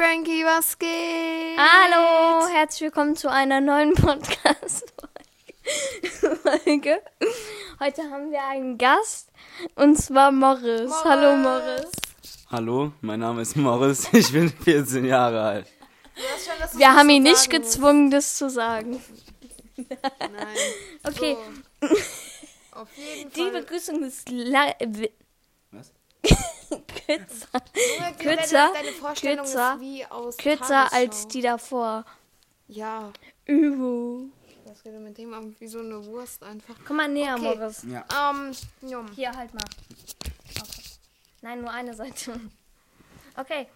Frankie, was geht? Hallo, herzlich willkommen zu einer neuen Podcast-Folge. Heute haben wir einen Gast und zwar Morris. Morris. Hallo Morris. Hallo, mein Name ist Morris, ich bin 14 Jahre alt. Schön, Wir haben ihn so nicht musst. gezwungen, das zu sagen. Nein. Okay, So. Auf jeden die Fall. Begrüßung ist? Kürzer, kürzer, deine, deine Vorstellung kürzer, ist wie aus kürzer als die davor. Ja. Übu. Das geht mit dem an wie so eine Wurst einfach. Komm mal näher, Okay. Morris. Ja. Ähm, jum. Hier, halt mal. Okay. Nein, nur eine Seite. Okay.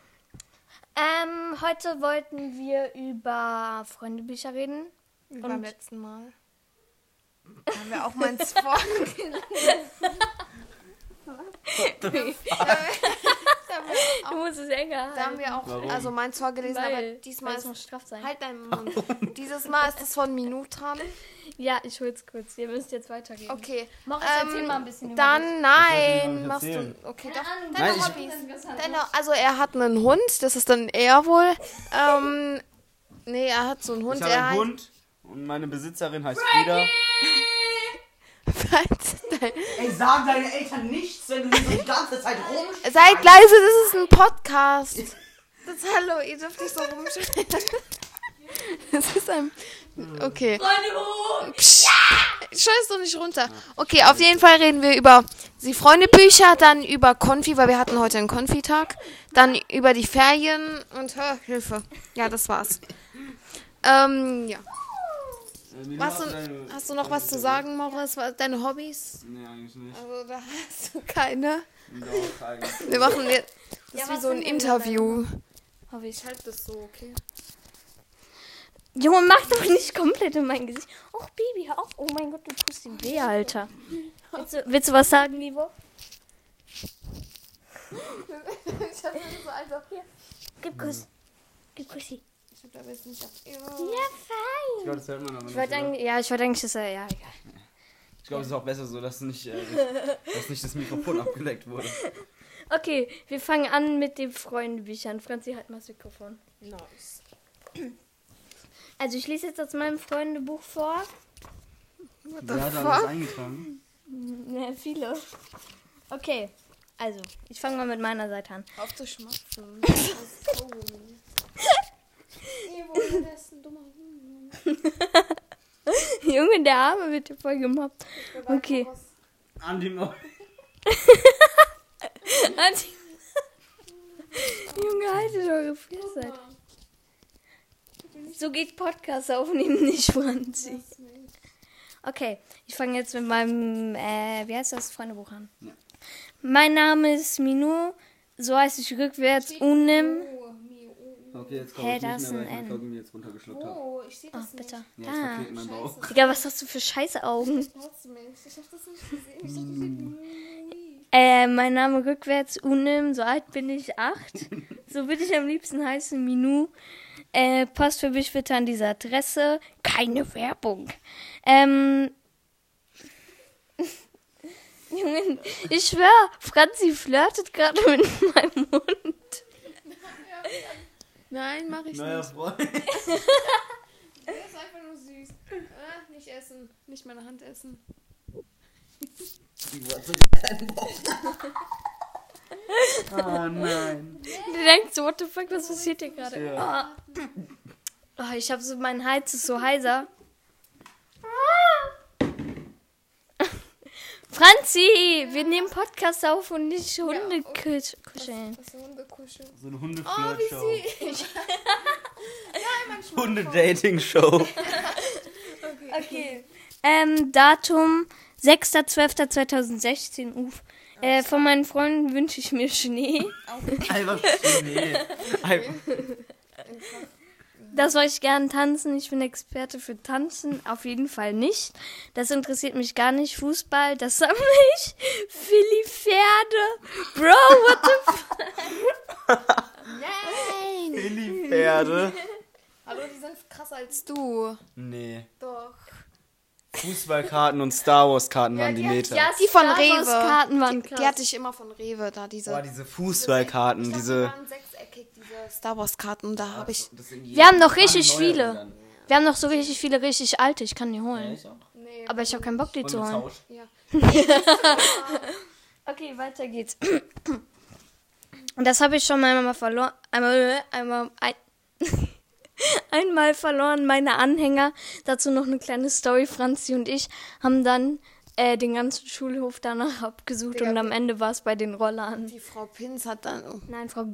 Ähm, heute wollten wir über Freundebücher reden. Wie beim letzten Mal. Da haben wir auch mal ins Vor. Du musst es enger Da haben halten. wir auch, Warum? also meins vorgelesen, aber Weil, diesmal weil es ist. muss straff sein. Halt deinen Mund. Dieses Mal ist es von Minutan. Ja, ich hol's kurz. Ihr müsst jetzt weitergehen. Okay. Erzähl Ähm, mal ein bisschen Dann nein, machst du. Okay, doch. Ahnung. Deine Nein, Hobbys. Deine, also er hat einen Hund, das ist dann er wohl. Ähm, nee, er hat so einen Hund. Ich habe er einen Hund und meine Besitzerin heißt Frieda. Ey, sagen deine Eltern nichts, wenn du hier so die ganze Zeit rum. Seid leise, das ist ein Podcast. Das hallo, ihr dürft nicht so rumschreien. Das ist ein. Okay. Psst, Scheiß doch nicht runter. Okay, auf jeden Fall reden wir über die Freundebücher, dann über Konfi, weil wir hatten heute einen Konfi-Tag. Dann über die Ferien und hör, Hilfe. Ja, das war's. Ähm, ja. Was, du, hast du noch was zu sagen, Morris? Was- Deine Hobbys? Nee, eigentlich nicht. Also, da hast du keine. Doch. Wir machen jetzt. Das Ja, ist wie so ein Interview. Hobbys. Ich halte das so, okay? Junge, mach doch nicht komplett in mein Gesicht. Och, Baby, hör auf. Oh mein Gott, du tust ihm weh, Alter. Willst du, willst du was sagen, Livo? Ich hab so einfach. Hier. Gib Kuss. Gib Kussi. Ich da jetzt nicht ab. Ja, Ja. Ich fein. glaube, das hört man aber Ich nicht. wollte oder? eigentlich, ja, ich wollte eigentlich, dass er, ja, egal. Ich glaube, es ist auch besser so, dass nicht, äh, dass nicht das Mikrofon abgeleckt wurde. Okay, wir fangen an mit den Freundebüchern. Franzi, halt mal das Mikrofon. Nice. Also ich lese jetzt aus meinem Freundebuch vor. Wer hat alles eingetragen? Ja, viele. Okay, also ich fange mal mit meiner Seite an. Auf zu schmatzen. Das ist ein dummer Junge. Junge, der Arme wird hier voll gemobbt. Okay. Andi Mo Anti- Junge, haltet eure Fresse. So geht Podcast aufnehmen nicht, Franzi. Okay, ich fange jetzt mit meinem, äh, wie heißt das, Freundebuch an. Ja. Mein Name ist Minu, so heiße ich rückwärts, Unim. Okay, jetzt Hä, komme ich da nicht ist mehr, weil ein ich. Kaugummi jetzt runtergeschluckt habe. Oh, ich seh Oh, das nicht. bitte. Ja, jetzt Ah. mein Bauch. Digga, was hast du für scheiße Augen? Ich hab das nicht gesehen. Ich dachte, ich Äh, mein Name rückwärts, Unim, so alt bin ich, acht. So würde ich am liebsten heißen, Minu. Äh, Post für mich bitte an diese Adresse. Keine Werbung. Ähm. Junge, ich schwör, Franzi flirtet gerade mit meinem Mund. Nein, mach ich Neuer nicht. Freund. Der ist einfach nur süß. Ah, nicht essen. Nicht meine Hand essen. Oh nein. Der denkt so, what the fuck, was passiert hier gerade? Ja. Oh. oh, ich habe so, mein Hals ist so heiser. Franzi, wir nehmen Podcast auf und nicht Hunde okay. kusch- kuscheln. Das ist Hundekuschel. So eine Oh, wie süß. Hunde-Dating-Show. Okay. Ähm, Datum 6.12.2016. Uff. Äh, von meinen Freunden wünsche ich mir Schnee. Einfach Schnee. Einfach. Das soll ich gern tanzen. Ich bin Experte für Tanzen. Auf jeden Fall nicht. Das interessiert mich gar nicht. Fußball, das sammle ich. Philly Pferde. Bro, what the f Nein. Willi-Pferde. Hallo, die sind krasser als du. Nee. Doch. Fußballkarten und Star Wars-Karten waren die Meter. Die von Star Wars Rewe. Karten waren Die, krass. die hatte ich immer von Rewe, da diese. Boah, diese Fußballkarten, Ich glaub, die diese. Diese Star Wars Karten. Da habe ich. Wir haben noch richtig viele. dann. Wir haben noch so richtig viele, richtig alte. Ich kann die Ja, holen. ich auch. Nee, Aber ich habe keinen Bock, die zu holen. Ja. Okay, weiter geht's. Und das habe ich schon einmal verloren. Einmal, einmal, ein, einmal verloren, meine Anhänger. Dazu noch eine kleine Story. Franzi und ich haben dann äh, den ganzen Schulhof danach abgesucht Digga, und am Ende war es bei den Rollern. Die Frau Pins hat dann. Oh. Nein, Frau.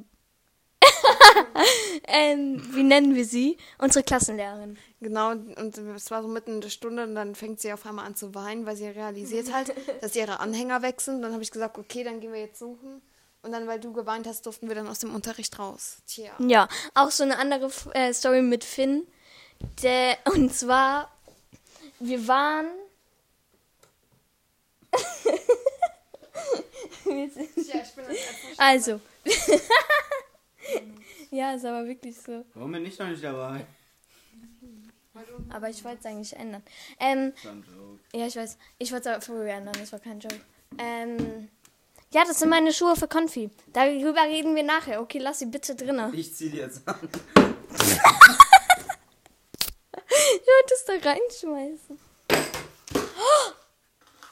ähm, wie nennen wir sie? Unsere Klassenlehrerin. Genau, und es war so mitten in der Stunde und dann fängt sie auf einmal an zu weinen, weil sie realisiert halt, dass ihre Anhänger weg sind. Dann habe ich gesagt, okay, dann gehen wir jetzt suchen. Und dann, weil du geweint hast, durften wir dann aus dem Unterricht raus. Tja. Ja, auch so eine andere äh, Story mit Finn. Der, und zwar, wir waren. Tja, ich bin also. Ja, ist aber wirklich so. Warum bin ich noch nicht dabei? Aber ich wollte es eigentlich ändern. Ähm, ja, ich weiß. Ich wollte es aber früher ändern, das war kein Joke. Ähm, ja, das sind meine Schuhe für Konfi. Darüber reden wir nachher. Okay, lass sie bitte drinne. Ich zieh die jetzt an. Ich wollte es da reinschmeißen.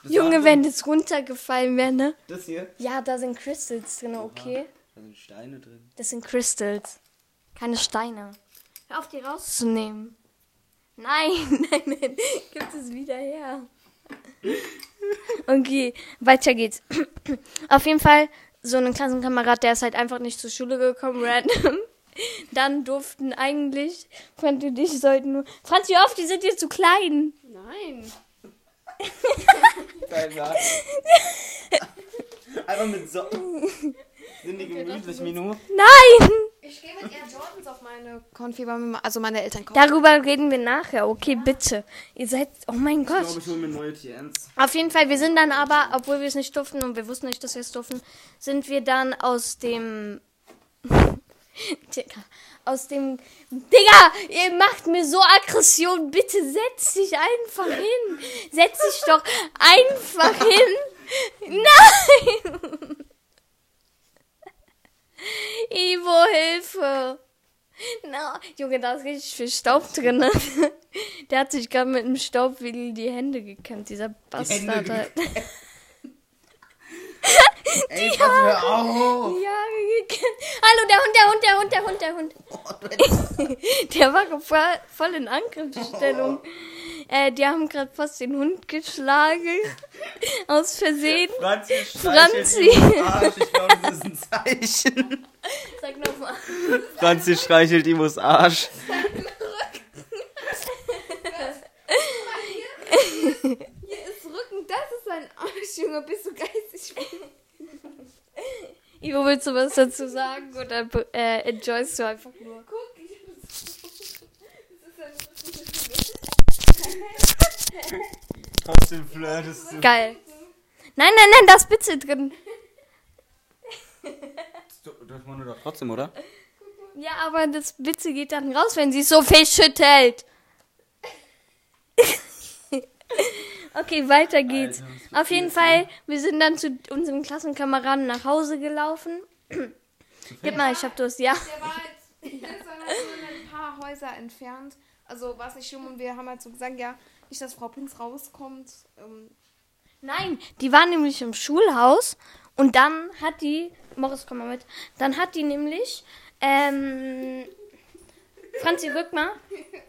Das Junge, wenn das runtergefallen wäre, ne? Das hier? Ja, da sind Crystals drin, okay? Da sind Steine drin. Das sind Crystals. Keine Steine. Hör auf, die rauszunehmen. Nein, nein, nein. Gib es wieder her. Okay, weiter geht's. Auf jeden Fall, so ein Klassenkamerad, der ist halt einfach nicht zur Schule gekommen, random. Dann durften eigentlich, Franzi und ich sollten nur. Franzi, hör auf, die sind dir zu klein. Nein. Geil, ja. Einfach mit Socken. Sind die gemütlich, Minu? Nein! Ich gehe mit Air Jordans auf meine Konfi, also meine Eltern kaufen. Darüber reden wir nachher, okay, bitte. Ihr seid. Oh mein Ich glaube, Gott. ich hole mir neue TNs. Auf jeden Fall, wir sind dann aber, obwohl wir es nicht durften und wir wussten nicht, dass wir es durften, sind wir dann aus dem. Digga, aus dem. Digga, ihr macht mir so Aggression. Bitte setz dich einfach hin. Setz dich doch einfach hin. Nein! Ivo, Hilfe! Na, Junge, da ist richtig viel Staub drin. ne? Der hat sich gerade mit dem Staubwedel die Hände gekämmt, dieser Bastard. Halt. Ey, hör auf! Die Haare gekämmt. Hallo, der Hund, der Hund, der Hund, der Hund, der Hund. Der war voll, voll in Angriffsstellung. Äh, die haben gerade fast den Hund geschlagen. Aus Versehen. Franzi, Franzi. Arsch. Ich glaube, das ist ein Zeichen. Sag nochmal. Franzi streichelt Imos Arsch. Hier ist Rücken, das ist ein Arsch, Junge. Bist du geistig? Ivo, willst du was dazu sagen? Oder äh, enjoyst du einfach nur? Guck, ich Trotzdem flirtest du. Geil. Nein, nein, nein, da ist Spitze drin. Das machen wir doch trotzdem, oder? Ja, aber das Spitze geht dann raus, wenn sie so viel schüttelt. okay, weiter geht's. Alter, Auf jeden das Fall, wir sind dann zu unserem Klassenkameraden nach Hause gelaufen. Gib mal, ich hab Durst, ja. Der war jetzt, der halt nur ein paar Häuser entfernt. Also war es nicht schlimm und wir haben halt so gesagt, ja, nicht, dass Frau Pins rauskommt. Ähm, Nein, die war nämlich im Schulhaus und dann hat die, Morris, komm mal mit, dann hat die nämlich, ähm, Franzi, rück mal,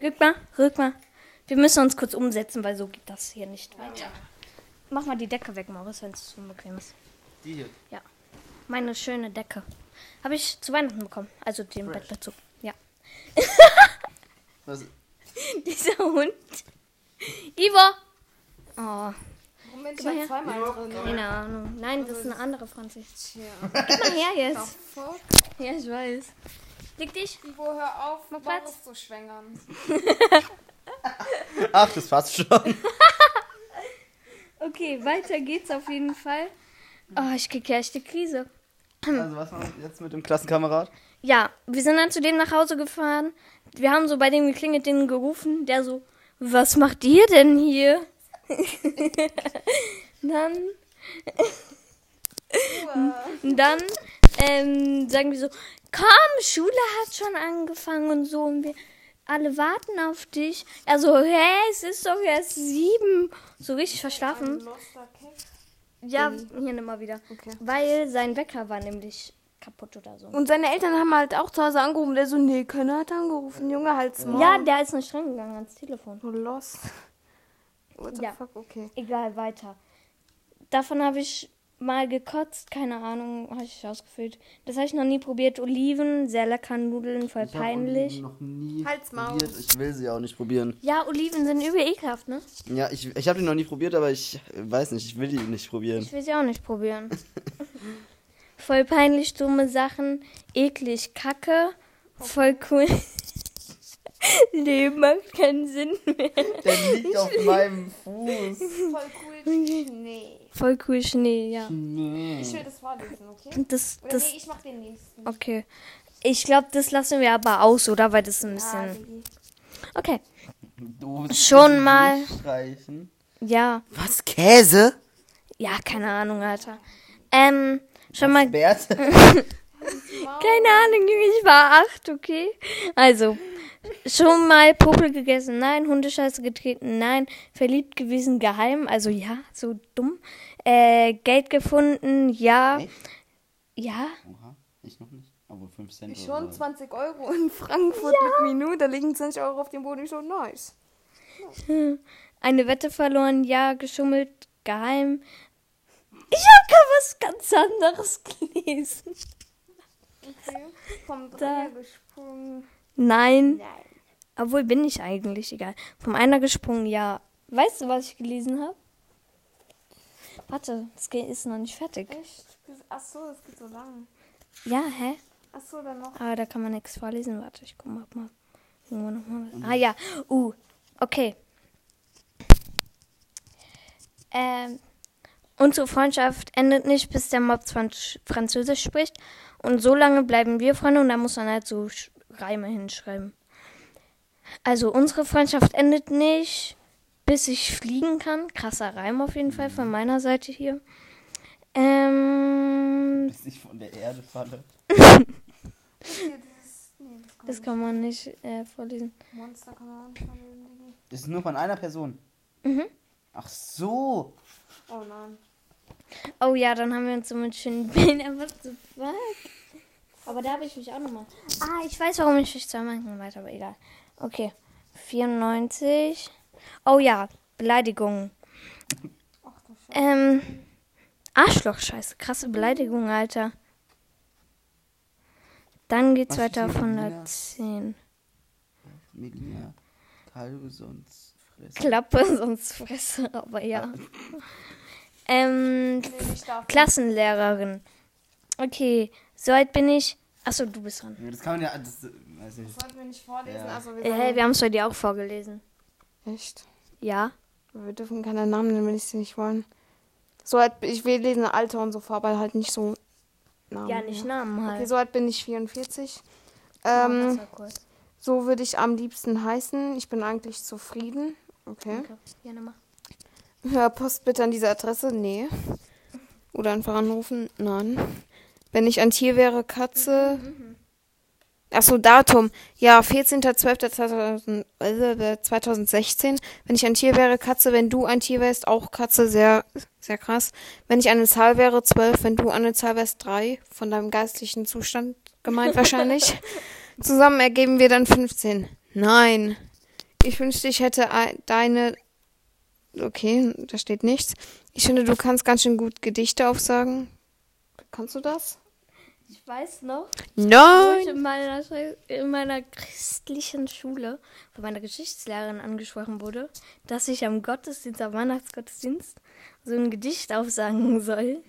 rück mal, rück mal. Wir müssen uns kurz umsetzen, weil so geht das hier nicht weiter. Mach mal die Decke weg, Morris, wenn es zu unbequem ist. Die hier. Ja, meine schöne Decke. Habe ich zu Weihnachten bekommen, also den Fresh. Bettbezug. Ja. Was? Dieser Hund. Ivo! Oh, warum bin ich mal ja zweimal drin? keine Ahnung. Nein, das ist eine andere Franzi. Tja. Gib mal her jetzt. Ja, ich weiß. Leg dich. Ivo, hör auf, Mach Platz. zu schwängern. Ach, das passt schon. Okay, weiter geht's auf jeden Fall. Oh, ich krieg ja echt die Krise. Also, was war jetzt mit dem Klassenkamerad? Ja, wir sind dann zu dem nach Hause gefahren. Wir haben so bei dem geklingelt, den gerufen. Der so, was macht ihr denn hier? dann, dann ähm, sagen wir so, komm, Schule hat schon angefangen und so und wir alle warten auf dich. Er so, hä, es ist doch erst sieben. So richtig verschlafen. Ja, hier nimm mal wieder. Okay. Weil sein Wecker war nämlich kaputt oder so. Und seine Eltern haben halt auch zu Hause angerufen. Der so, nee, Könner hat angerufen. Junge, halt's mal. Ja, der ist nicht rangegangen ans Telefon. So lost. What the Ja. fuck, okay. Egal, weiter. Davon habe ich mal gekotzt, keine Ahnung, habe ich ausgefüllt. Das habe ich noch nie probiert. Oliven, sehr lecker Nudeln, voll Ich peinlich. Oliven noch nie Halt's Maul. probiert. Ich will sie auch nicht probieren. Ja, Oliven sind übel ekelhaft, ne? Ja, ich, ich habe die noch nie probiert, aber ich weiß nicht, ich will die nicht probieren. Ich will sie auch nicht probieren. voll peinlich, dumme Sachen, eklig, kacke, voll cool. Leben macht keinen Sinn mehr. Der liegt auf meinem Fuß. Voll cool. Nee. Voll cool Schnee, ja. Nee. Ich will das vorlesen, okay? Das, das, nee, ich mach den nächsten. okay. Ich glaube, das lassen wir aber aus, oder? Weil das ein Ah, bisschen. Digi. Okay. Du Schon mal. Streichen. Ja. Was? Käse? Ja, keine Ahnung, Alter. Ähm, schon mal. Keine Ahnung, ich war acht, okay? Also, schon mal Popel gegessen? Nein. Hundescheiße getreten? Nein. Verliebt gewesen? Geheim? Also, ja, so dumm. Äh, Geld gefunden? Ja. Echt? Ja. Oha, ich noch nicht. Aber 5 Cent. Ich oder schon so. 20 Euro in Frankfurt mit Minute. Da liegen 20 Euro auf dem Boden. Ich so, nice. Eine Wette verloren? Ja. Geschummelt? Geheim? Ich hab gerade was ganz anderes gelesen. Okay. Vom. Dreier gesprungen. Nein. Nein. Obwohl bin ich eigentlich, egal. Vom einer gesprungen, ja. Weißt du, was ich gelesen habe? Warte, das ist noch nicht fertig. Echt? Achso, das geht so lang. Ja, hä? Achso, dann noch. Aber da kann man nichts vorlesen. Warte, ich guck mal, ob mal irgendwo noch mal was. Ah ja, uh, okay. Ähm, unsere Freundschaft endet nicht, bis der Mob Franz Französisch spricht. Und so lange bleiben wir Freunde und da muss man halt so Reime hinschreiben. Also unsere Freundschaft endet nicht, bis ich fliegen kann. Krasser Reim auf jeden Fall von meiner Seite hier. Ähm, Bis ich von der Erde falle. Das kann man nicht äh, vorlesen. Monster kann man nicht vorlesen. Das ist nur von einer Person. Mhm. Ach so. Oh nein. Oh ja, dann haben wir uns so mit schönen Bildern. What the fuck? Aber da habe ich mich auch nochmal. Ah, ich weiß, warum ich mich zweimal weiter, aber egal. Okay. 94. Oh ja, Beleidigungen. Scheiße. Ähm. Arschloch, scheiße. Krasse Beleidigung, Alter. Dann geht's Was weiter auf mit Melina? 110. Melina, Kalbe sonst fressen. Klappe, sonst fresse, aber ja. Ähm, Nee. Klassenlehrerin. Okay, soweit bin ich. Achso, du bist dran. Das kann man ja, das, äh, weiß nicht. Das sollten wir nicht vorlesen. Ja. Also wir Äh, sagen- wir haben es dir auch vorgelesen. Echt? Ja. Wir dürfen keine Namen nennen, wenn ich sie nicht wollen. So halt, ich will lesen Alter und so vor, aber halt nicht so Namen. Ja, nicht Namen Okay, halt. so alt bin ich 44. Ja, Ähm, so würde ich am liebsten heißen. Ich bin eigentlich zufrieden. Okay. Okay. Ja, nochmal. Ja, Post bitte an diese Adresse. Nee. Oder einfach anrufen. Nein. Wenn ich ein Tier wäre, Katze. Achso, Datum. Ja, 14.12.2016. äh, 2016. Wenn ich ein Tier wäre, Katze. Wenn du ein Tier wärst, auch Katze. Sehr, sehr krass. Wenn ich eine Zahl wäre, 12. Wenn du eine Zahl wärst, 3. Von deinem geistlichen Zustand gemeint wahrscheinlich. Zusammen ergeben wir dann 15. Nein. Ich wünschte, ich hätte ein- deine Okay, da steht nichts. Ich finde, du kannst ganz schön gut Gedichte aufsagen. Kannst du das? Ich weiß noch, Nein! ich in meiner, in meiner christlichen Schule von meiner Geschichtslehrerin angesprochen wurde, dass ich am Gottesdienst, am Weihnachtsgottesdienst, so ein Gedicht aufsagen soll.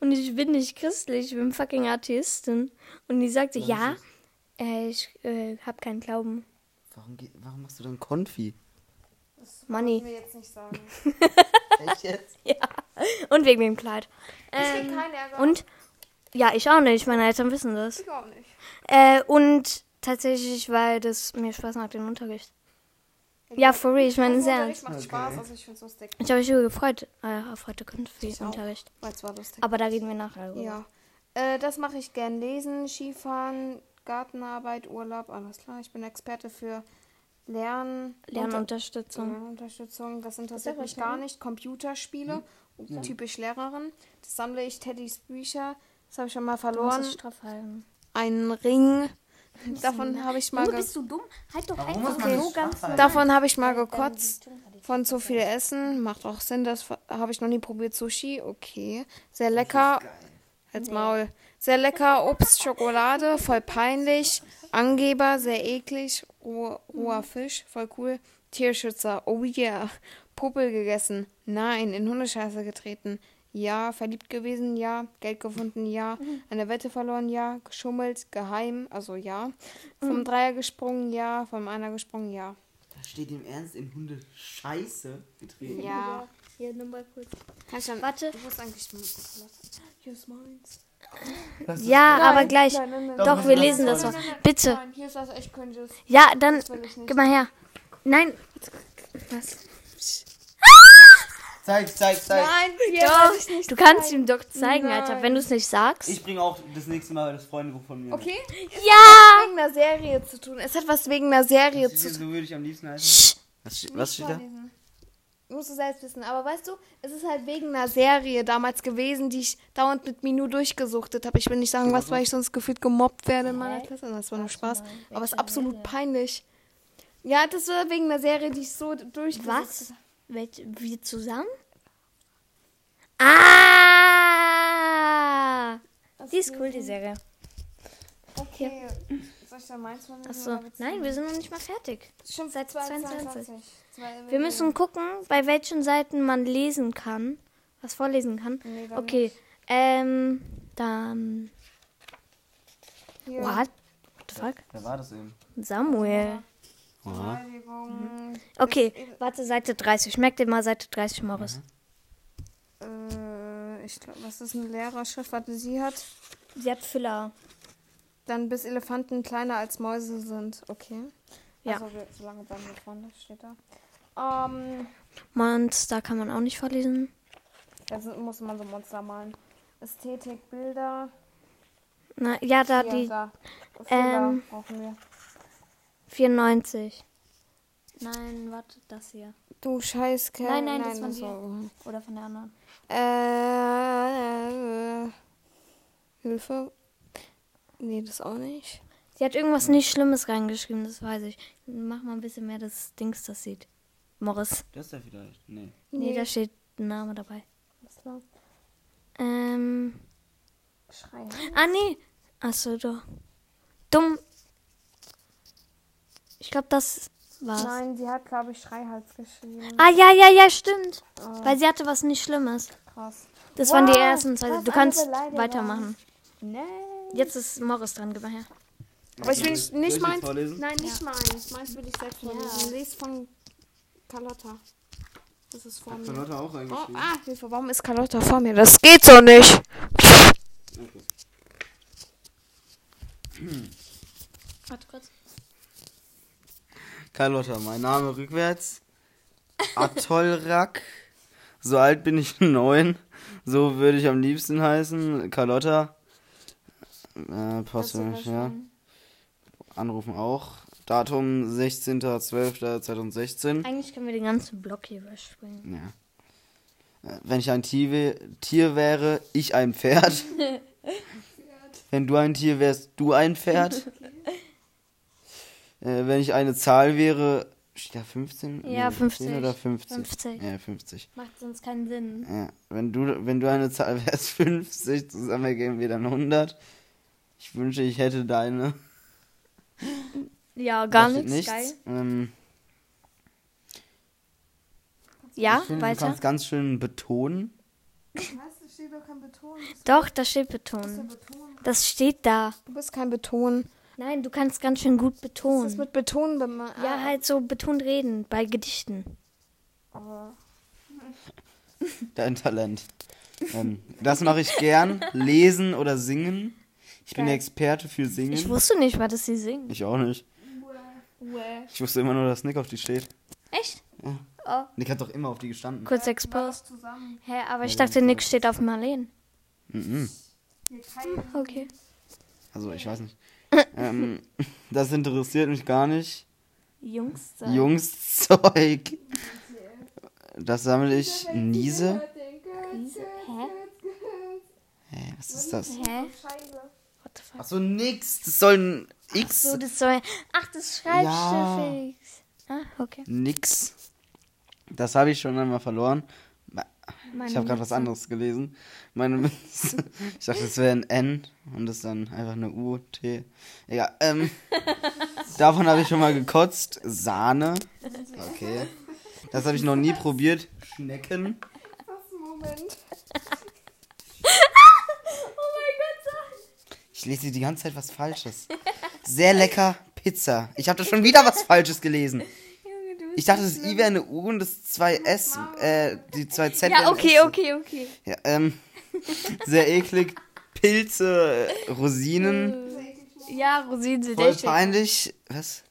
Und ich bin nicht christlich, ich bin fucking Atheistin. Und die sagte, Was ja, äh, ich äh, habe keinen Glauben. Warum, warum machst du dann Konfi? Money. mir jetzt nicht sagen. Echt jetzt? Ja. Und wegen dem Kleid. Ich krieg Ähm, keinen Ärger. und ja, ich auch nicht. Meine Eltern wissen das. Ich auch nicht. Äh, und tatsächlich, weil das mir Spaß macht, den Unterricht. Ja, for real, ich meine Also, sehr Unterricht ernst. macht Spaß, also ich find's lustig. Ich habe mich über gefreut äh, auf heute Ich auch. Konfi-Unterricht. Weil es war lustig. Aber da reden wir nachher drüber. Ja. Äh, das mache ich gern. Lesen, Skifahren, Gartenarbeit, Urlaub, alles klar. Ich bin Experte für Lernen. Lernunterstützung. Lernunterstützung. Das interessiert mich gar nicht. Computerspiele, typisch Lehrerin. Das sammle ich. Teddys Bücher. Das habe ich schon mal verloren. Einen Ring. Davon habe ich mal, ge bist du dumm? Halt doch Warum einfach man so ganz davon habe ich mal gekotzt. Von zu viel Essen. Macht auch Sinn. Das habe ich noch nie probiert. Sushi. Okay. Sehr lecker. Halt's Maul. Sehr lecker. Obst, Schokolade. Voll peinlich. Angeber. Sehr eklig. Roh, roher Fisch. Voll cool. Tierschützer. Oh yeah. Puppel gegessen. Nein. In Hundescheiße getreten. Ja. Verliebt gewesen. Ja. Geld gefunden. Ja. Eine Wette verloren. Ja. Geschummelt. Geheim. Also ja. Vom Dreier gesprungen. Ja. Vom Einer gesprungen. Ja. Da steht im Ernst in Hunde Scheiße getreten. Ja. Hier, nimm mal kurz. Ich dann, Warte. Du musst eigentlich Hier ist meins. Ja, aber gleich. Nein, nein, nein. Doch, Doch, wir lesen ist das noch. Bitte. Nein, hier ist das echt cringes. Ja, dann. Gib mal her. Nein. Was? Zeig, zeig, zeig. Nein, hier Doch. will ich nicht. Du kannst ihm doch zeigen, Nein. Alter. Wenn du es nicht sagst. Ich bringe auch das nächste Mal das Freundebuch von mir. Okay? ja! Wegen einer Serie zu tun. Es hat was wegen einer Serie zu tun. So würde ich am liebsten heißen. Was, was steht da? Vorlesen. Musst du selbst wissen. Aber weißt du, es ist halt wegen einer Serie damals gewesen, die ich dauernd mit Minu durchgesuchtet habe. Ich will nicht sagen, was, weil ich sonst gefühlt gemobbt werde in meiner Klasse. Das war nur Spaß. Aber es ist absolut peinlich. Ja, das war wegen einer Serie, die ich so durchgesuchtet Was? wir zusammen? Ah! Die ist cool, die Serie. Okay. Soll ich da meins vorlesen? Achso. Nein, wir sind noch nicht mal fertig. Schon Seit 22. 22. Zwei- Wir müssen gucken, bei welchen Seiten man lesen kann. Was vorlesen kann. Nee, Okay. Ähm, dann. Hier. What? What the fuck? Wer war das eben? Samuel. Beleidigung. Okay, warte, Seite 30. Merk dir mal Seite 30, Morris. Äh, ich glaube, was ist eine Lehrerschrift, was sie hat? Sie hat Füller. Dann bis Elefanten kleiner als Mäuse sind. Okay. Ja. Also, wir, so lange bleiben wir vorne, steht da. Ähm, Monster kann man auch nicht vorlesen. also muss man so Monster malen. Ästhetik, Bilder. Na, ja, da Hier, die da. Ähm, brauchen wir. 94. Nein, warte, das hier. Du Scheißkerl. Nein, nein, das von so. Oder von der anderen. Äh, Hilfe. Nee, das auch nicht. Sie hat irgendwas nicht Schlimmes reingeschrieben, das weiß ich. Mach mal ein bisschen mehr das Dings, das sieht. Morris. Das ist ja vielleicht. Nee. Nee, da steht ein Name dabei. Was war? Ähm. Schrei. Ah, nee. Achso, doch. Dumm. Ich glaube, das war's. Nein, sie hat, glaube ich, Schreihals geschrieben. Ah, ja, ja, ja, stimmt. Weil sie hatte was nicht Schlimmes. Krass. Das waren die Wow, ersten zwei. Du kannst weitermachen. Nein. Jetzt ist Morris dran, gib mal her. Aber ich will nicht, nicht ich meins. Nein, nicht meins. Meins will ich selbst vorlesen. Lies von Carlotta. Das ist vor mir. Charlotte auch Oh, reingeschrieben. ah, Hilfe, warum ist Carlotta vor mir? Das geht so nicht. Okay. Warte kurz. Carlotta, mein Name rückwärts. Atollrack. So alt bin ich neun. So würde ich am liebsten heißen. Carlotta. Äh, nicht, ja. Anrufen auch. Datum 16.12.2016. Eigentlich können wir den ganzen Block hier überspringen. Ja. Äh, Wenn ich ein Tier, Tier wäre, ich ein Pferd. Wenn du ein Tier wärst, du ein Pferd. Äh, wenn ich eine Zahl wäre, steht da 15? Ja, 15 50. oder 50? 50. Ja, 50. Macht sonst keinen Sinn. Ja. Wenn du, wenn du eine Zahl wärst, 50, zusammen ergeben wir dann 100. Ich wünsche, ich hätte deine. Ja, gar steht nichts. Geil. Ähm, Ja, ich finde, du weiter. kannst ganz schön betonen. Was? Da steht doch kein Beton. Doch, da steht Beton. Das steht da. Du bist kein Beton. Nein, du kannst ganz schön gut Was ist betonen. mit Beton Ja, ah, halt so betont reden bei Gedichten. Dein Talent. ähm, das mache ich gern. Lesen oder singen. Ich bin der Experte für Singen. Ich wusste nicht, was das sie singen. Ich auch nicht. Ich wusste immer nur, dass Nick auf die steht. Echt? Nick hat doch immer auf die gestanden. Kurz exposed. Hä, aber ich dachte, Nick steht auf Marleen. Mhm. Okay. Also, ich weiß nicht. ähm, das interessiert mich gar nicht. Jungs. Jungszeug. Das sammle ich. Niese. Hä? Hä, was ist das? Hä? The fuck? Achso, nix. Das soll ein X. So, das soll. Ach, das Schreibschiff. Ah, okay. Nix. Das habe ich schon einmal verloren. Meine Ich habe gerade was anderes gelesen. Meine Münze. Ich dachte, das wäre ein N und das ist dann einfach eine U, T. Egal. Ähm, davon habe ich schon mal gekotzt. Sahne. Okay. Das habe ich noch nie probiert. Schnecken. Moment. Oh mein Gott, Ich lese die ganze Zeit was Falsches. Sehr lecker Pizza. Ich habe da schon wieder was Falsches gelesen. Ich dachte, das I wäre eine U und das 2S, äh, die 2Z. wären Ja, okay, okay, okay. Ja, ähm, sehr eklig. Pilze, Rosinen. Ja, Rosinen sind Voll echt. peinlich. Was?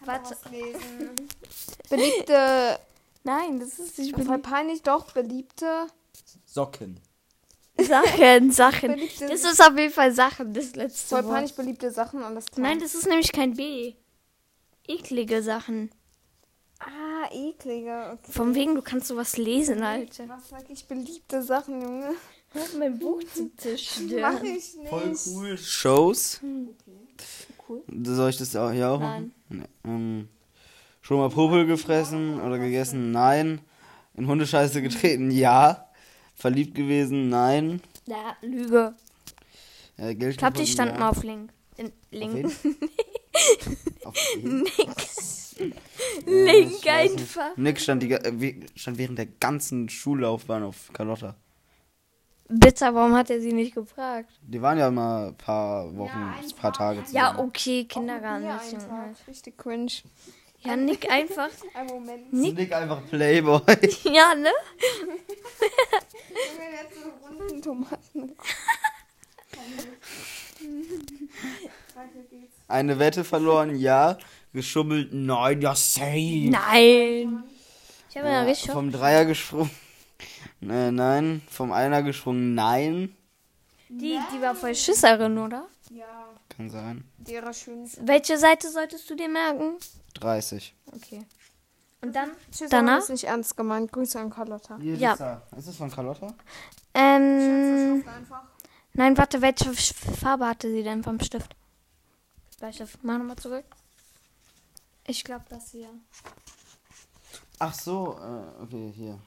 Warte. Beliebte, Nein, das ist nicht voll beliebt. peinlich, doch, beliebte. Socken. Sachen, Sachen. Das ist auf jeden Fall Sachen, das letzte Voll Wort. peinlich beliebte Sachen, alles klar. Nein, das ist nämlich kein B. Eklige Sachen. Ah, eklige. Okay. Von wegen, du kannst sowas lesen, Alter. Was sag ich? Beliebte Sachen, Junge. Hör mein Buch zu Mach zerstören. ich nicht. Voll cool. Shows. Cool. Soll ich das auch hier auch Nein. machen? Nee. Ähm, schon mal Popel gefressen oder gegessen? Nein. In Hundescheiße getreten? Ja. Verliebt gewesen? Nein. Ja, Lüge. Äh, Geld Ich glaube, die standen ja. mal auf Link. In, Auf Link. Auf wen? Nix. ich Link einfach. Nick stand, die, äh, stand während der ganzen Schullaufbahn auf Carlotta. Bitter, warum hat er sie nicht gefragt? Die waren ja mal ein paar Wochen, ein paar Tage zusammen. Ja, okay, Kindergarten. Ja, Junge. Tag. Richtig cringe. Ja, Nick einfach. Ein Moment. Nick einfach Playboy. Ja, ne? Runden Tomaten. Weiter geht's. Eine Wette verloren, ja. Geschummelt, nein, ja, safe. Nein. Ich habe ja, Ja, richtig vom Dreier gesprungen. Äh, nein. Vom Einer gesprungen, nein. Die, die war voll Schisserin, oder? Ja, Kann sein. derer schön. Welche Seite solltest du dir merken? 30. Okay. Und dann? Tschüss, Danach? aber ist nicht ernst gemeint. Grüße an Carlotta. Hier, Ja. Ist, da. ist das von Carlotta? Ähm. Einfach. Nein, warte, welche Farbe hatte sie denn vom Stift? Bleistift. Mach nochmal zurück. Ich glaube, das hier. Ach so, äh, okay, hier.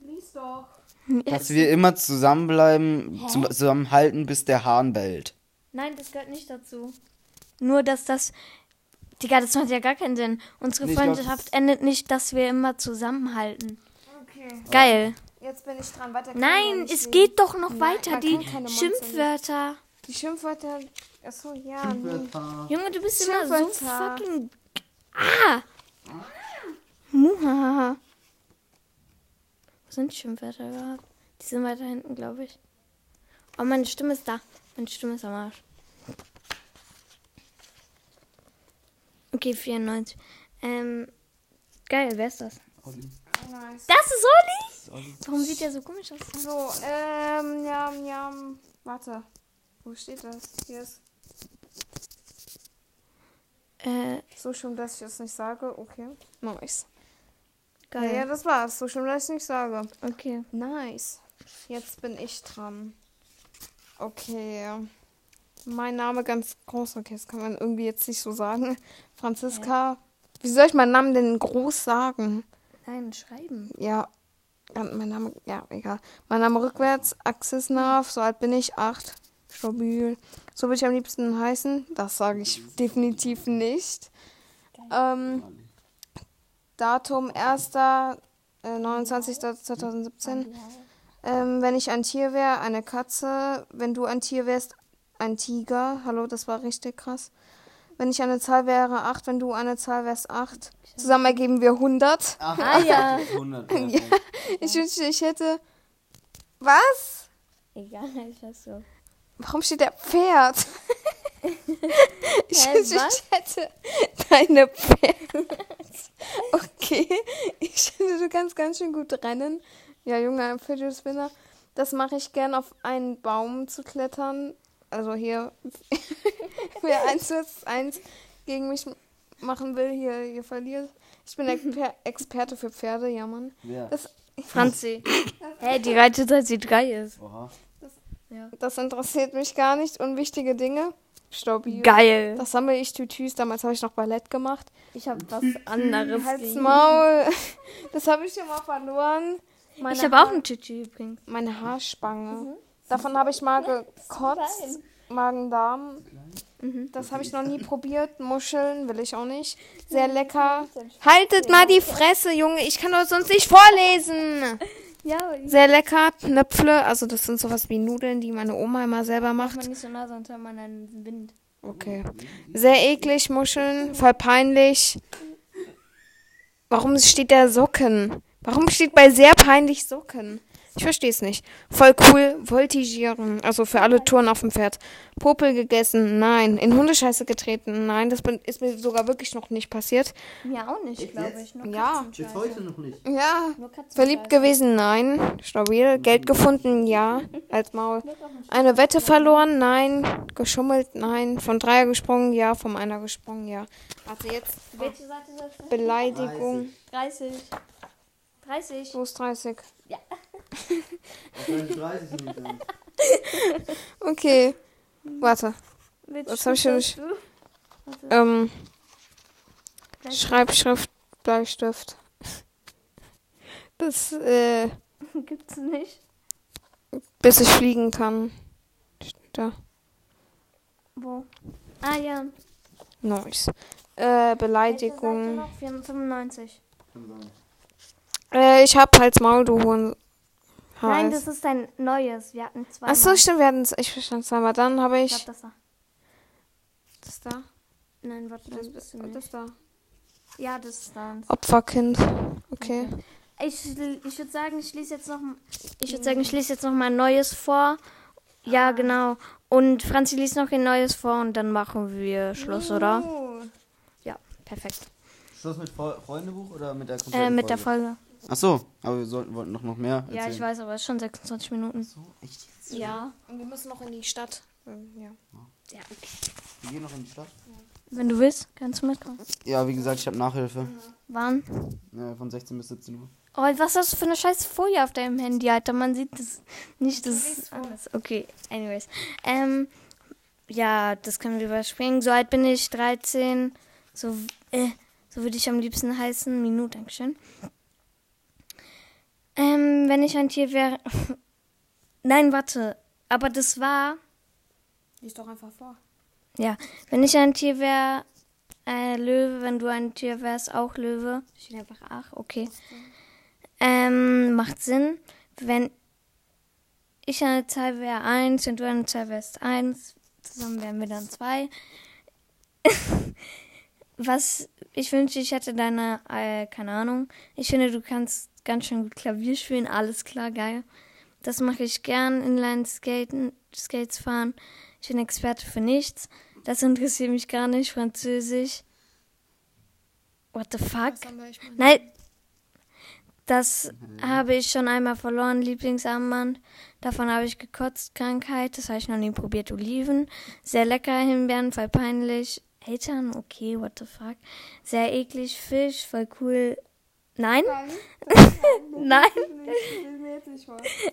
Lies doch. Dass wir immer zusammenbleiben, zum, zusammenhalten, bis der Hahn bellt. Nein, das gehört nicht dazu. Nur, dass das. Digga, das macht ja gar keinen Sinn. Unsere Nee, ich glaub, Freundschaft endet nicht, dass wir immer zusammenhalten. Okay. Geil. Jetzt bin ich dran. Weiter kann Nein, es lesen. geht doch noch Nein, weiter. Die Schimpfwörter. Die Schimpfwörter. Achso, ja. Nee. Junge, du bist immer so Schimpfwörter. fucking. Ah! Muhaha. Sind die Schimpfwörter überhaupt? Die sind weiter hinten, glaube ich. Oh, meine Stimme ist da. Meine Stimme ist am Arsch. Okay, 94. Ähm, geil, wer ist das? Nice. Das ist Olli? Warum sieht der so komisch aus? So, ähm, ja, ja. Warte. Wo steht das? Hier ist. Äh, So schlimm, dass ich es nicht sage. Okay. Nice. Geil. Ja, ja, das war's. So schlimm, dass ich nicht sage. Okay. Nice. Jetzt bin ich dran. Okay. Mein Name ganz groß. Okay, das kann man irgendwie jetzt nicht so sagen. Franziska. Wie soll ich meinen Namen denn groß sagen? Nein, schreiben. Ja. ja, Mein Name, ja, egal. Mein Name rückwärts, Axisnav, so alt bin ich, acht, stabil. So würde ich am liebsten heißen. Das sage ich definitiv nicht. Ähm, Datum 1. Äh, 29.2017. Ähm, wenn ich ein Tier wäre, eine Katze. Wenn du ein Tier wärst, ein Tiger. Hallo, das war richtig krass. Wenn ich eine Zahl wäre, 8. Wenn du eine Zahl wärst, 8. Zusammen ergeben wir 100. Ah ja. 100. Ja, ich wünschte, ich hätte. Was? Egal, ich weiß so. Warum steht der Pferd? ich was? ich hätte deine Pferd. Okay. Ich finde, du kannst ganz schön gut rennen. Ja, Junge, Fidget Spinner. Das mache ich gern auf einen Baum zu klettern. Also hier, wer eins zu eins gegen mich machen will, hier, hier verliert. Ich bin Exper Experte für Pferde, ja, Mann. Wer? Das, Franzi. Hä, die reitet seit sie drei ist. Oha. das interessiert mich gar nicht. Unwichtige Dinge. Stabil. Geil. Das sammle ich Tütüs. Damals habe ich noch Ballett gemacht. Ich habe was anderes. Halt's. Maul. Das habe ich schon mal verloren. Meine Ich habe auch ein Tütü übrigens. Meine Haarspange. Davon habe ich mal gekotzt. Magen-Darm. Das habe ich noch nie probiert. Muscheln will ich auch nicht. Sehr lecker. Haltet mal die Fresse, Junge. Ich kann doch sonst nicht vorlesen. Ja, Sehr lecker. Knöpfle. Also das sind sowas wie Nudeln, die meine Oma immer selber macht man nicht so nah, sonst hat man einen Wind. Okay. Sehr eklig, Muscheln. Voll peinlich. Warum steht da Socken? Warum steht bei sehr peinlich Socken? Ich verstehe es nicht. Voll cool, voltigieren. Also für alle Touren auf dem Pferd. Popel gegessen? Nein. In Hundescheiße getreten? Nein. Das bin- ist mir sogar wirklich noch nicht passiert. Mir auch nicht, glaube ich. Nur Ja. Bis heute noch nicht. Ja. Verliebt gewesen? Nein. Stabil. Geld gefunden? Ja. Als Maul. Eine Wette verloren? Nein. Geschummelt? Nein. Von Dreier gesprungen? Ja. Vom Einer gesprungen? Ja. Warte jetzt. Welche Seite Beleidigung. 30. 30. Wo ist 30? Wahrscheinlich 30 nicht. dann. Okay. Warte. Was hab ich denn nicht? Ähm. Schreibschrift, Bleistift. Das, äh, Gibt's nicht. bis ich fliegen kann. Da. Wo? Ah ja. Nice. Äh, Beleidigung. noch? 495. Kann sein. Äh, ich hab Hals Maul, du Huren. Nein, das ist ein neues. Wir hatten zwei. Achso, stimmt, wir hatten es. Ich verstand zweimal. Dann habe Ich ich. glaube, das da. Das da. Nein, warte, das Das, bist du nicht. das da. Ja, das ist da. Opferkind. Okay. Ich, ich würde sagen, ich lese jetzt noch ich würde sagen, ich lese jetzt noch mal ein neues vor. Ja, genau. Und Franzi liest noch ein neues vor und dann machen wir Schluss, oder? Ja, perfekt. Schluss mit Fre- Freundebuch oder mit der Äh, kompletten mit der Folge? Ach so, aber wir sollten, wollten noch, noch mehr erzählen. Ja, ich weiß, aber es ist schon 26 Minuten. So, echt jetzt? Ja. Und wir müssen noch in die Stadt. Ähm, Ja. Ja, Wir gehen noch in die Stadt? Wenn du willst, kannst du mitkommen. Ja, wie gesagt, ich habe Nachhilfe. Wann? Ja, von 16 bis 17 Uhr. Oh, was hast du für eine scheiß Folie auf deinem Handy, Alter? Man sieht das nicht, das ist alles. Okay, anyways. Ähm, ja, das können wir überspringen. So alt bin ich, 13. So, äh, so würde ich am liebsten heißen. Minute, Dankeschön. Ähm, wenn ich ein Tier wäre. Nein, warte. Aber das war. Lies doch einfach vor. Ja, wenn ich ein Tier wäre, äh, Löwe, wenn du ein Tier wärst, auch Löwe. Steht einfach ach, okay. Ähm, macht Sinn. Wenn ich eine Zahl wäre, eins und du eine Zahl wärst, eins, zusammen wären wir dann zwei. Was ich wünsche, ich hätte deine, äh, keine Ahnung. Ich finde, du kannst ganz schön gut Klavier spielen, alles klar, geil. Das mache ich gern, Inline-Skaten, Skates fahren. Ich bin Experte für nichts. Das interessiert mich gar nicht. Französisch. What the fuck? Nein. Das habe ich schon einmal verloren, Lieblingsarmband. Davon habe ich gekotzt, Krankheit. Das habe ich noch nie probiert. Oliven. Sehr lecker, Himbeeren, voll peinlich. Eltern, okay, what the fuck. Sehr eklig, Fisch, voll cool. Nein? Nein.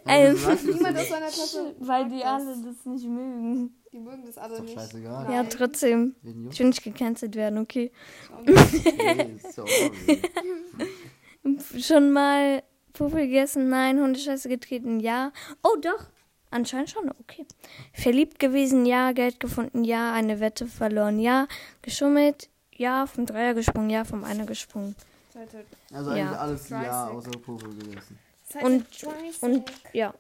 Ähm, Niemand aus seiner Klasse. weil die alle das nicht mögen. Die mögen das alle nicht. scheißegal. Ja, trotzdem. Ich will nicht gecancelt werden, okay. Schon mal Puppe gegessen? Nein. Hundescheiße getreten? Ja. Oh, doch. Anscheinend schon, okay. Verliebt gewesen? Ja. Geld gefunden? Ja. Eine Wette verloren? Ja. Geschummelt? Ja. Vom Dreier gesprungen? Ja. Vom Einer gesprungen. Also Ja. eigentlich alles ja, Dreißig. außer Puffer gegessen. Und, und, ja.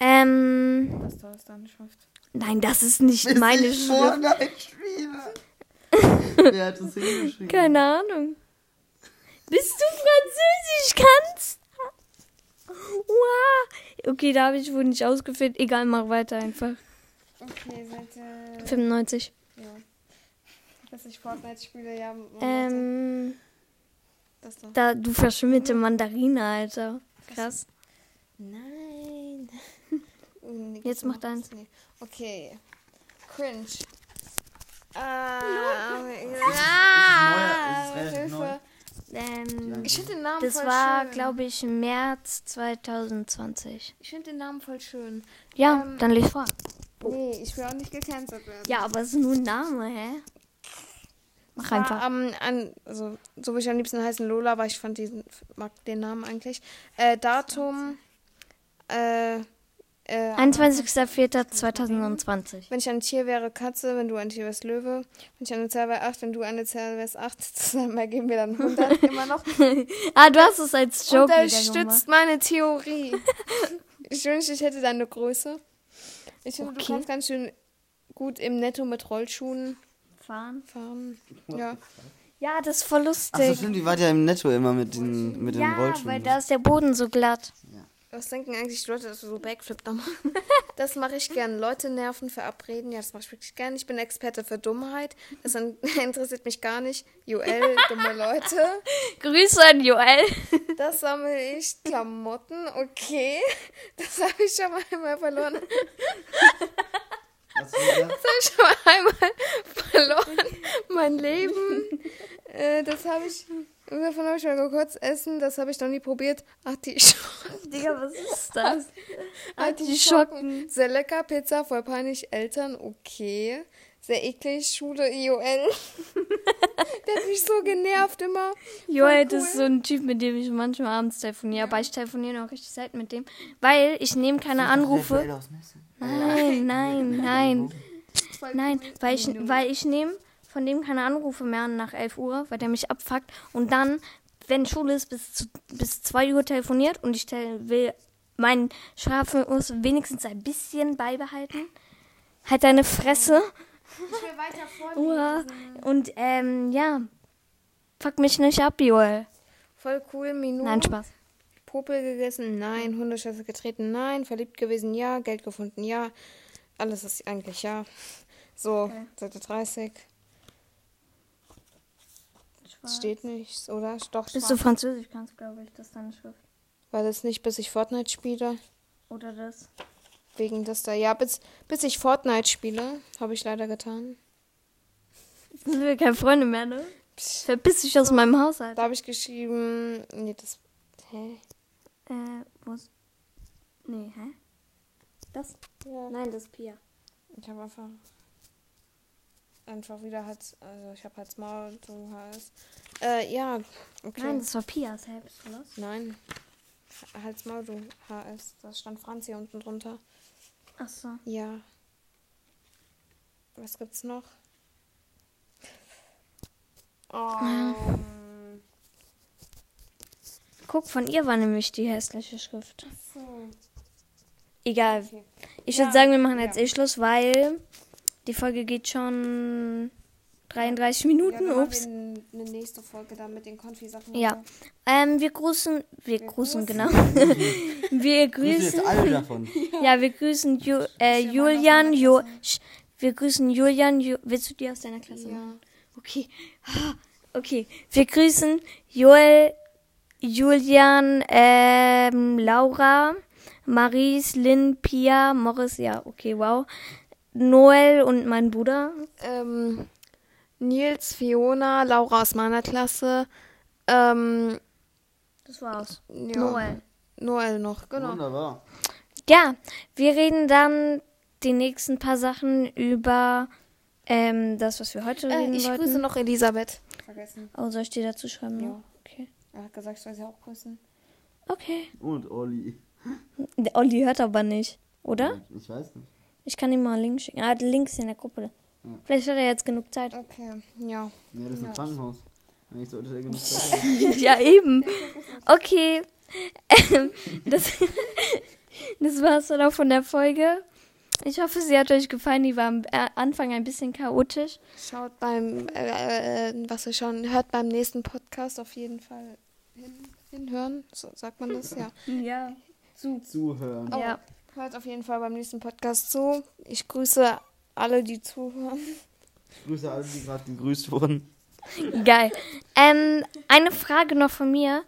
Ähm, Was da ist deine Schrift? nein, das ist nicht meine Schrift. Fortnite spiele. Wer hat das hingeschrieben? Keine Ahnung. Bis du Französisch kannst? Wow. Okay, da habe ich wohl nicht ausgeführt. Egal, mach weiter einfach. Okay, Seite. 95. Ja. Dass ich Fortnite spiele, ja. Ähm, Das da. Da, du verschimmelte Mandarine, Alter. Krass. Nein. Nee, Jetzt mach deins. Nee. Okay. Cringe. Ah, Ah, ah, ist neu. Hilfe. Ähm, Ich finde den Namen das voll war, glaube ich, im März 2020. Ich finde den Namen voll schön. Ja, Ähm, dann lies vor. Nee, ich will auch nicht gecancelt werden. Ja, aber es ist nur ein Name, hä? Mach einfach. War, ähm, an, also, so wie ich am liebsten heißen Lola, aber ich fand diesen, mag den Namen eigentlich. Äh, Datum, äh, äh, 21.04.2020. wenn ich ein Tier wäre, Katze, wenn du ein Tier wärst, Löwe. Wenn ich eine Zahl wäre, 8, wenn du eine Zahl wärst, 8. Zusammen ergeben wir dann 100 immer noch. Ah, du hast es als Joke. Unterstützt meine Theorie. ich wünschte, ich hätte deine Größe. Ich finde, Okay. du kannst ganz schön gut im Netto mit Rollschuhen Fahren. fahren. Ja. Ja, das ist voll Ach so, lustig. stimmt, die war ja im Netto immer mit den, mit den ja, Rollschuhen. weil da ist der Boden so glatt. Was denken eigentlich die Leute, dass du so Backflip da machst? Das mache ich gern. Leute nerven, verabreden. Ja, das mache ich wirklich gern. Ich bin Experte für Dummheit. Das interessiert mich gar nicht. Joel, dumme Leute. Grüße an Joel. Das sammle ich. Klamotten, okay. Das habe ich schon mal einmal verloren. Was das? Habe ich schon mal einmal verloren. Mein Leben. Äh, das habe ich. Davon habe ich mal kurz essen. Das habe ich noch nie probiert. Artischocken. Digga, was ist das? Artischocken. Sehr lecker. Pizza, voll peinlich. Eltern, okay. Sehr eklig. Schule, IOL. Der hat mich so genervt immer. Joel, Voll das ist so ein Typ, mit dem ich manchmal abends telefoniere. Aber ich telefoniere noch richtig selten mit dem. Weil ich nehme keine Anrufe. Nein, nein, nein. Nein, weil ich, weil ich nehme von dem keine Anrufe mehr nach 11 Uhr, weil der mich abfuckt. Und dann, wenn Schule ist, bis, zu, bis 2 Uhr telefoniert und ich tel- will meinen Schlafrhythmus wenigstens ein bisschen beibehalten. Halt deine Fresse. Ich will weiter vorlesen. Und ähm, ja. Fuck mich nicht ab, Joel. Voll cool. Minuten. Nein, Spaß. Popel gegessen? Nein. Hundescheiße getreten? Nein. Verliebt gewesen? Ja. Geld gefunden? Ja. Alles ist eigentlich ja. So, Seite 30. Steht nichts, oder? Doch, Bis du schwarz. Französisch kannst, glaube ich, das ist deine Schrift. Weil das nicht, bis ich Fortnite spiele. Oder das. Wegen das da. Ja, bis, bis ich Fortnite spiele. Habe ich leider getan. Jetzt sind wir keine Freunde mehr, ne? Verpiss dich aus meinem Haushalt. Da habe ich geschrieben. Nee, das. Hä? Äh, wo ist. Nee, hä? Das? Ja. Nein, das ist Pia. Ich habe einfach. Einfach wieder halt. Also, ich habe halt Maul, du hast. Äh, ja. Okay. Nein, das war bist du los? Nein. Halt's Maul, du HS. Da stand Franz hier unten drunter. Ach so. Ja. Was gibt's noch? Oh. Guck, von ihr war nämlich die hässliche Schrift. so. Egal. Okay. Ich Ja, würde sagen, wir machen jetzt ja. eh Schluss, weil die Folge geht schon 33 Ja, Minuten. dann machen Ups. wir eine nächste Folge dann mit den Konfi-Sachen. Ja. Ähm, wir grüßen, wir, grüßen, grüßen. genau. wir Grüße grüßen, jetzt alle davon. ja, wir grüßen Ju, äh, Julian, jo, wir grüßen Julian, Ju, willst du die aus deiner Klasse Ja. machen? Okay. Ah, Okay. Wir grüßen Joel, Julian, ähm, Laura, Maries, Lynn, Pia, Morris, ja, okay, wow. Noel und mein Bruder. Ähm, Nils, Fiona, Laura aus meiner Klasse. Ähm, Das war's. ja. Noel. Noel noch, genau. Wunderbar. Ja, wir reden dann die nächsten paar Sachen über ähm, das, was wir heute Äh, reden ich wollten. grüße noch Elisabeth. Vergessen. Oh, soll ich dir dazu schreiben? Ja. Ja. Okay. Er hat gesagt, ich soll sie auch grüßen. Okay. Und Olli. Der Olli hört aber nicht, oder? Ich weiß nicht. Ich kann ihm mal einen Link schicken. Ah, der Link ist in der Gruppe. Vielleicht hat er jetzt genug Zeit. Okay, ja. Ja, das ist ein Krankenhaus. Eigentlich sollte der genug Zeit haben. ja, eben. Okay. Ähm, das, das war's dann auch von der Folge. Ich hoffe, sie hat euch gefallen. Die war am äh, Anfang ein bisschen chaotisch. Schaut beim, äh, äh, was wir schauen, hört beim nächsten Podcast auf jeden Fall hin, hinhören. So sagt man das, ja. Ja. Zuhören. Oh, Ja. Hört auf jeden Fall beim nächsten Podcast zu. Ich grüße alle, die zuhören. Ich grüße alle, die gerade gegrüßt wurden. Geil. Ähm, eine Frage noch von mir.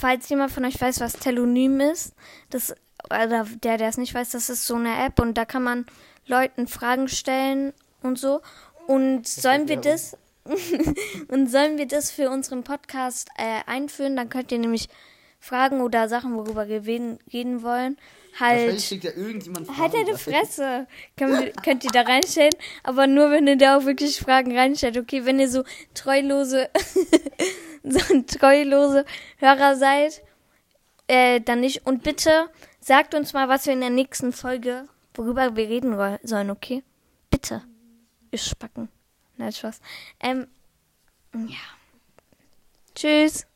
Falls jemand von euch weiß, was Telonym ist, das, oder der, der es nicht weiß, das ist so eine App und da kann man Leuten Fragen stellen und so. Und sollen wir das, und sollen wir das für unseren Podcast äh, einführen? Dann könnt ihr nämlich Fragen oder Sachen, worüber wir reden, wollen, halt. schickt ja irgendjemand Halt Fragen deine rein. Fresse. Könnt, ihr- könnt ihr da reinstellen, aber nur wenn ihr da auch wirklich Fragen reinstellt. Okay, wenn ihr so treulose, so ein treulose Hörer seid, äh, dann nicht. Und bitte sagt uns mal, was wir in der nächsten Folge, worüber wir reden sollen, okay? Bitte. Ich spacken. Nein, Spaß. Ähm, ja. Tschüss.